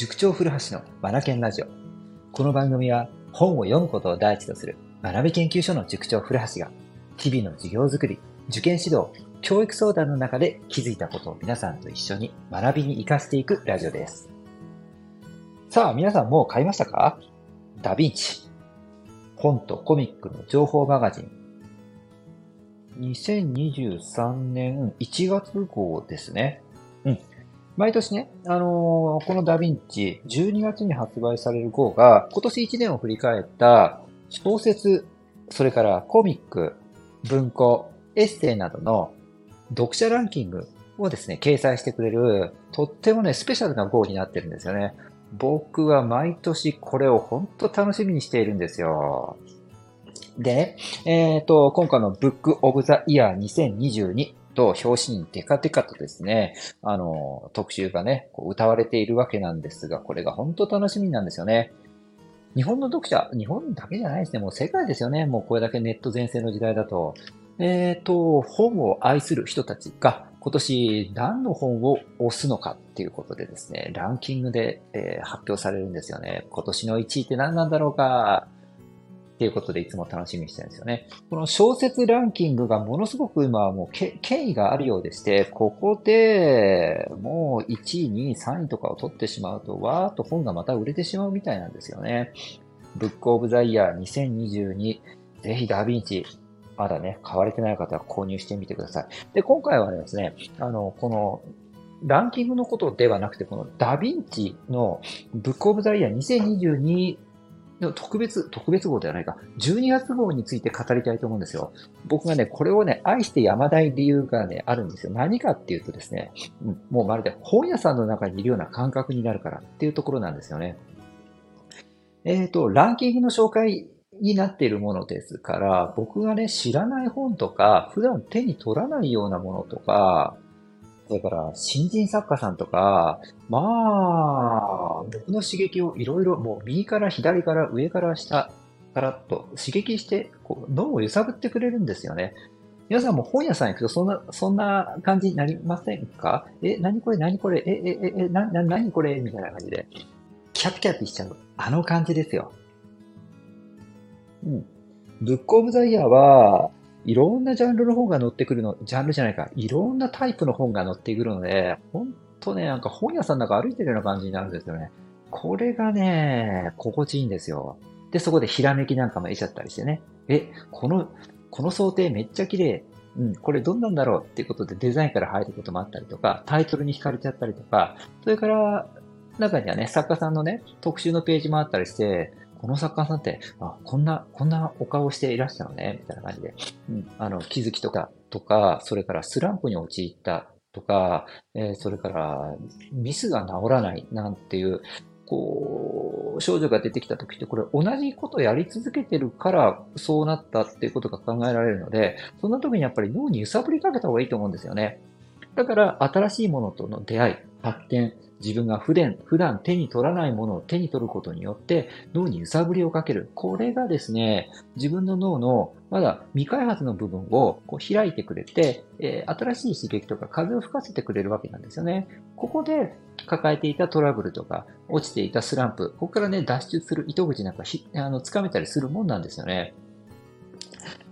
塾長古橋のマナケンラジオ。この番組は本を読むことを第一とする学び研究所の塾長古橋が日々の授業づくり、受験指導、教育相談の中で気づいたことを皆さんと一緒に学びに活かしていくラジオです。さあ、皆さんもう買いましたか？ダヴィンチ。本とコミックの情報マガジン。2023年1月号ですね。うん。毎年ね、あのー、このダヴィンチ、12月に発売される号が、今年1年を振り返った小説、それからコミック、文庫、エッセイなどの読者ランキングをですね、掲載してくれる、とってもね、スペシャルな号になってるんですよね。僕は毎年これを本当楽しみにしているんですよ。でね、えっ、ー、と、今回のブックオブザイヤー2022と表紙にテカテカとですね、あの、特集がね、こう歌われているわけなんですが、これが本当楽しみなんですよね。日本の読者、日本だけじゃないですね、もう世界ですよね。もうこれだけネット全盛の時代だと。えっ、ー、と、本を愛する人たちが今年何の本を押すのかっていうことでですね、ランキングで、えー、発表されるんですよね。今年の1位って何なんだろうかっていうことでいつも楽しみにしてるんですよね。この小説ランキングがものすごく今はもう権威があるようでして、ここでもう1位、2位、3位とかを取ってしまうと、わーっと本がまた売れてしまうみたいなんですよね。ブックオブザイヤー2022、ぜひダヴィンチまだね、買われてない方は購入してみてください。で、今回はですね、あの、この、ランキングのことではなくて、このダヴィンチのブックオブザイヤー2022特別、特別号ではないか、12月号について語りたいと思うんですよ。僕がね、これをね、愛してやまない理由がね、あるんですよ。何かっていうとですね、もうまるで本屋さんの中にいるような感覚になるからっていうところなんですよね。えっ、ー、と、ランキングの紹介になっているものですから、僕がね、知らない本とか、普段手に取らないようなものとか、それから新人作家さんとか、まあ、僕の刺激をいろいろもう右から左から上から下からと刺激してこう脳を揺さぶってくれるんですよね。皆さんも本屋さん行くとそんな、そんな感じになりませんか？え、何これ何これえ、え、え、え、な、な、何これ？みたいな感じで。キャピキャピしちゃう。あの感じですよ。うん。ブックオブザイヤーは、いろんなジャンルの本が載ってくるの、ジャンルじゃないか、いろんなタイプの本が載ってくるので、ほんとね、なんか本屋さんの中歩いてるような感じになるんですよね。これがね、心地いいんですよ。で、そこでひらめきなんかも得ちゃったりしてね。え、この、この想定めっちゃ綺麗。うん、これどんなんだろうっていうことでデザインから入ることもあったりとか、タイトルに惹かれちゃったりとか、それから、中にはね、作家さんのね、特集のページもあったりして、この作家さんって、あ、こんな、こんなお顔していらっしゃるのね、みたいな感じで、うん、あの、気づきとか、とか、それからスランプに陥ったとか、えー、それからミスが治らないなんていう、こう、症状が出てきた時って、これ同じことやり続けてるからそうなったっていうことが考えられるので、そんな時にやっぱり脳に揺さぶりかけた方がいいと思うんですよね。だから新しいものとの出会い、発見、自分が普段、普段手に取らないものを手に取ることによって脳に揺さぶりをかける。これがですね、自分の脳のまだ未開発の部分をこう開いてくれて、えー、新しい刺激とか風を吹かせてくれるわけなんですよね。ここで抱えていたトラブルとか、落ちていたスランプ、ここからね、脱出する糸口なんかひあの掴めたりするもんなんですよね。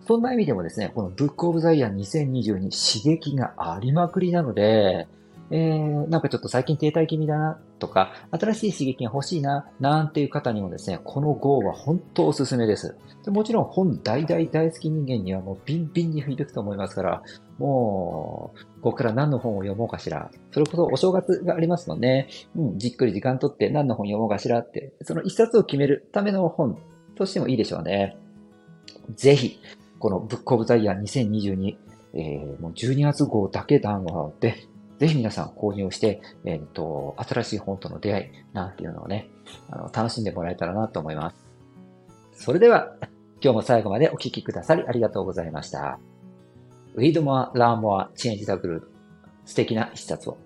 そんな意味でもですね、このブックオブザイヤー2022刺激がありまくりなので、えー、なんかちょっと最近停滞気味だなとか、新しい刺激が欲しいな、なんていう方にもですね、この GO は本当おすすめです。でもちろん本大大大好き人間にはもうビンビンに響くと思いますから、もう、ここから何の本を読もうかしら。それこそお正月がありますので、うん、じっくり時間とって何の本読もうかしらって、その一冊を決めるための本としてもいいでしょうね。ぜひ、このブックオブザイヤー2022、えー、もう12月号だけ談話で、ぜひ皆さん購入して、えっ、ー、と、新しい本との出会いなんていうのをね、あの、楽しんでもらえたらなと思います。それでは、今日も最後までお聴きくださりありがとうございました。Read more, learn more, change the group. 素敵な一冊を。